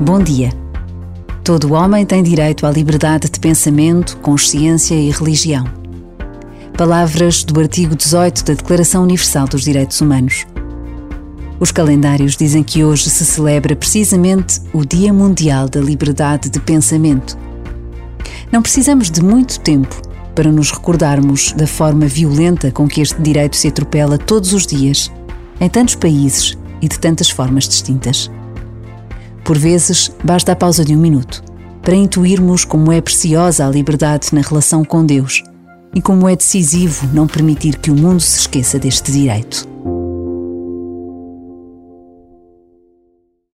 Bom dia. Todo homem tem direito à liberdade de pensamento, consciência e religião. Palavras do artigo 18 da Declaração Universal dos Direitos Humanos. Os calendários dizem que hoje se celebra precisamente o Dia Mundial da Liberdade de Pensamento. Não precisamos de muito tempo para nos recordarmos da forma violenta com que este direito se atropela todos os dias, em tantos países e de tantas formas distintas. Por vezes, basta a pausa de um minuto para intuirmos como é preciosa a liberdade na relação com Deus e como é decisivo não permitir que o mundo se esqueça deste direito.